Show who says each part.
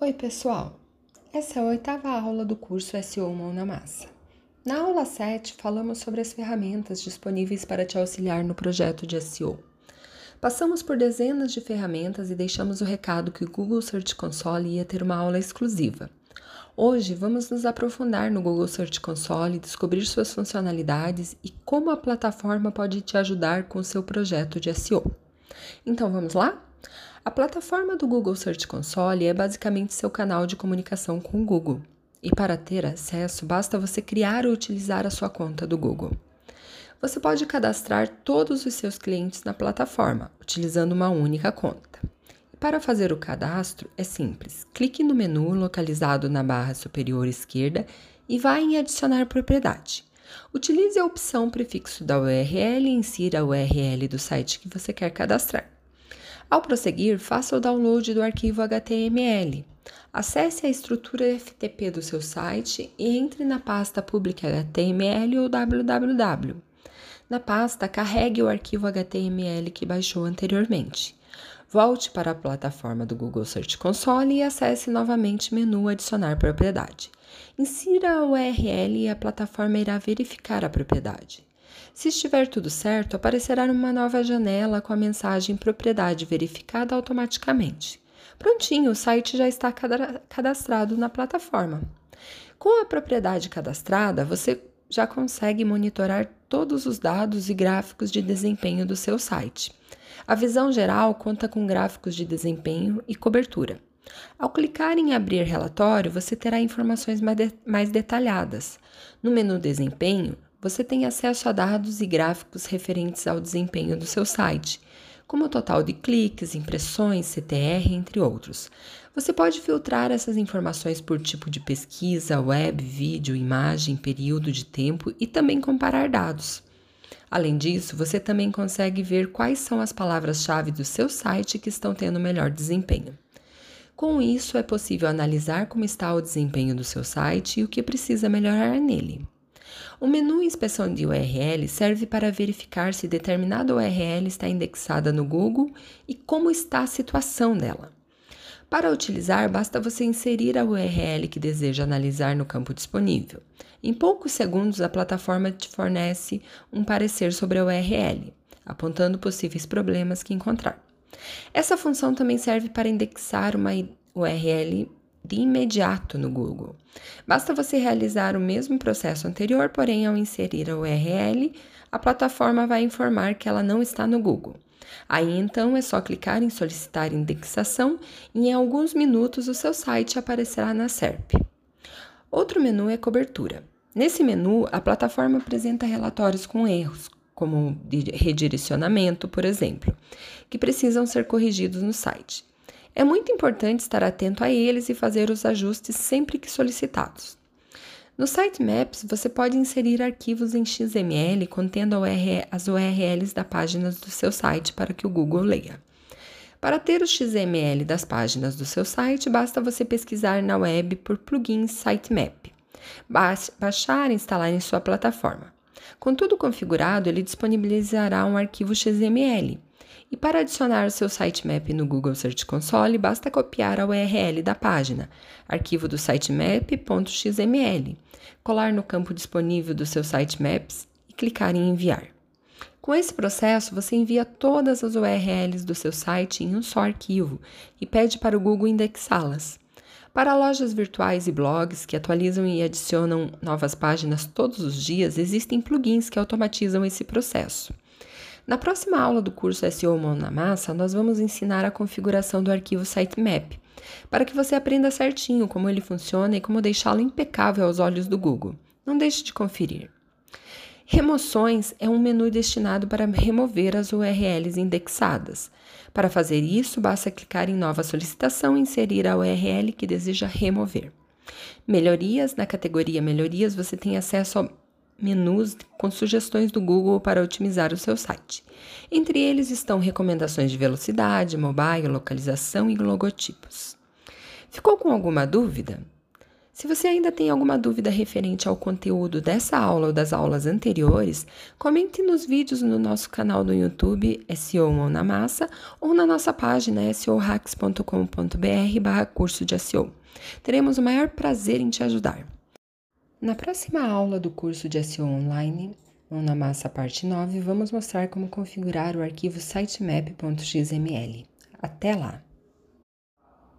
Speaker 1: Oi, pessoal! Essa é a oitava aula do curso SEO Mão na Massa. Na aula 7, falamos sobre as ferramentas disponíveis para te auxiliar no projeto de SEO. Passamos por dezenas de ferramentas e deixamos o recado que o Google Search Console ia ter uma aula exclusiva. Hoje vamos nos aprofundar no Google Search Console, descobrir suas funcionalidades e como a plataforma pode te ajudar com o seu projeto de SEO. Então vamos lá? A plataforma do Google Search Console é basicamente seu canal de comunicação com o Google. E para ter acesso, basta você criar ou utilizar a sua conta do Google. Você pode cadastrar todos os seus clientes na plataforma, utilizando uma única conta. Para fazer o cadastro é simples. Clique no menu localizado na barra superior esquerda e vá em Adicionar propriedade. Utilize a opção prefixo da URL e insira a URL do site que você quer cadastrar. Ao prosseguir, faça o download do arquivo HTML. Acesse a estrutura FTP do seu site e entre na pasta pública HTML ou www. Na pasta, carregue o arquivo HTML que baixou anteriormente. Volte para a plataforma do Google Search Console e acesse novamente o menu Adicionar propriedade. Insira a URL e a plataforma irá verificar a propriedade. Se estiver tudo certo, aparecerá uma nova janela com a mensagem Propriedade verificada automaticamente. Prontinho, o site já está cadastrado na plataforma. Com a propriedade cadastrada, você já consegue monitorar todos os dados e gráficos de desempenho do seu site. A visão geral conta com gráficos de desempenho e cobertura. Ao clicar em Abrir relatório, você terá informações mais detalhadas. No menu Desempenho, você tem acesso a dados e gráficos referentes ao desempenho do seu site, como o total de cliques, impressões, CTR, entre outros. Você pode filtrar essas informações por tipo de pesquisa, web, vídeo, imagem, período de tempo e também comparar dados. Além disso, você também consegue ver quais são as palavras-chave do seu site que estão tendo melhor desempenho. Com isso, é possível analisar como está o desempenho do seu site e o que precisa melhorar nele. O menu Inspeção de URL serve para verificar se determinada URL está indexada no Google e como está a situação dela. Para utilizar, basta você inserir a URL que deseja analisar no campo disponível. Em poucos segundos, a plataforma te fornece um parecer sobre a URL, apontando possíveis problemas que encontrar. Essa função também serve para indexar uma URL de imediato no Google. Basta você realizar o mesmo processo anterior, porém, ao inserir a URL, a plataforma vai informar que ela não está no Google. Aí então é só clicar em solicitar indexação e em alguns minutos o seu site aparecerá na SERP. Outro menu é cobertura. Nesse menu, a plataforma apresenta relatórios com erros, como redirecionamento, por exemplo, que precisam ser corrigidos no site. É muito importante estar atento a eles e fazer os ajustes sempre que solicitados. No Sitemaps, você pode inserir arquivos em XML contendo as URLs das páginas do seu site para que o Google leia. Para ter o XML das páginas do seu site, basta você pesquisar na web por plugin Sitemap, baixar e instalar em sua plataforma. Com tudo configurado, ele disponibilizará um arquivo XML e para adicionar seu sitemap no Google Search Console, basta copiar a URL da página, arquivo do sitemap.xml, colar no campo disponível do seu sitemaps e clicar em enviar. Com esse processo, você envia todas as URLs do seu site em um só arquivo e pede para o Google indexá-las. Para lojas virtuais e blogs que atualizam e adicionam novas páginas todos os dias, existem plugins que automatizam esse processo. Na próxima aula do curso SEO Mão na Massa, nós vamos ensinar a configuração do arquivo sitemap, para que você aprenda certinho como ele funciona e como deixá-lo impecável aos olhos do Google. Não deixe de conferir. Remoções é um menu destinado para remover as URLs indexadas. Para fazer isso, basta clicar em Nova solicitação e inserir a URL que deseja remover. Melhorias: na categoria Melhorias, você tem acesso ao menus com sugestões do Google para otimizar o seu site. Entre eles estão recomendações de velocidade, mobile, localização e logotipos. Ficou com alguma dúvida? Se você ainda tem alguma dúvida referente ao conteúdo dessa aula ou das aulas anteriores, comente nos vídeos no nosso canal do YouTube SEO Mão na Massa ou na nossa página seohacks.com.br barra curso de SEO. Teremos o maior prazer em te ajudar. Na próxima aula do curso de SEO Online, na Massa parte 9, vamos mostrar como configurar o arquivo sitemap.xml. Até lá!